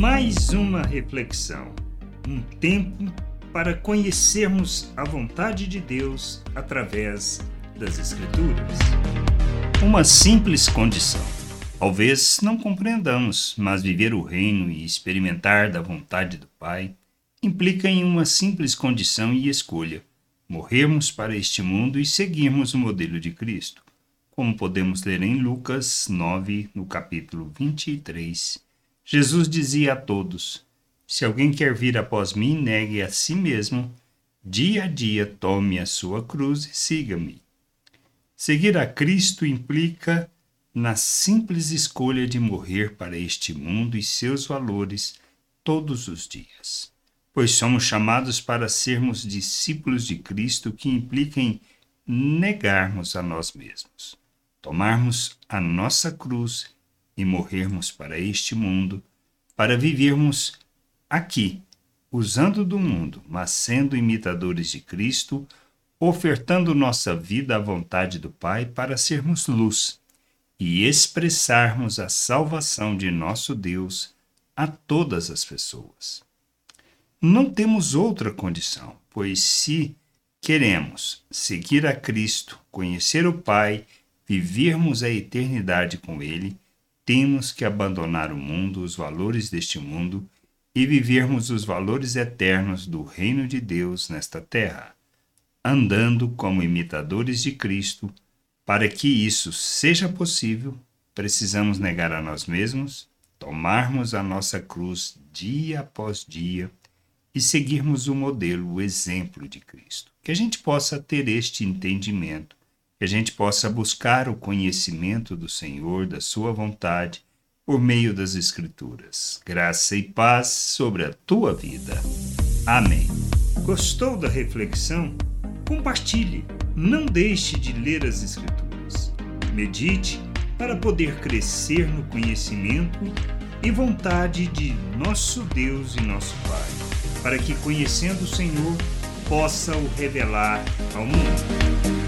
Mais uma reflexão, um tempo para conhecermos a vontade de Deus através das Escrituras. Uma simples condição. Talvez não compreendamos, mas viver o reino e experimentar da vontade do Pai implica em uma simples condição e escolha: morrermos para este mundo e seguirmos o modelo de Cristo, como podemos ler em Lucas 9, no capítulo 23. Jesus dizia a todos: Se alguém quer vir após mim, negue a si mesmo, dia a dia tome a sua cruz e siga-me. Seguir a Cristo implica na simples escolha de morrer para este mundo e seus valores todos os dias pois somos chamados para sermos discípulos de Cristo, que implica em negarmos a nós mesmos, tomarmos a nossa cruz e morrermos para este mundo, para vivermos aqui, usando do mundo, mas sendo imitadores de Cristo, ofertando nossa vida à vontade do Pai para sermos luz e expressarmos a salvação de nosso Deus a todas as pessoas. Não temos outra condição, pois se queremos seguir a Cristo, conhecer o Pai, vivermos a eternidade com Ele, temos que abandonar o mundo, os valores deste mundo e vivermos os valores eternos do reino de Deus nesta terra, andando como imitadores de Cristo. Para que isso seja possível, precisamos negar a nós mesmos, tomarmos a nossa cruz dia após dia e seguirmos o modelo, o exemplo de Cristo. Que a gente possa ter este entendimento, que a gente possa buscar o conhecimento do Senhor, da Sua vontade, por meio das Escrituras. Graça e paz sobre a tua vida. Amém. Gostou da reflexão? Compartilhe. Não deixe de ler as Escrituras. Medite para poder crescer no conhecimento e vontade de nosso Deus e nosso Pai para que, conhecendo o Senhor, possa o revelar ao mundo.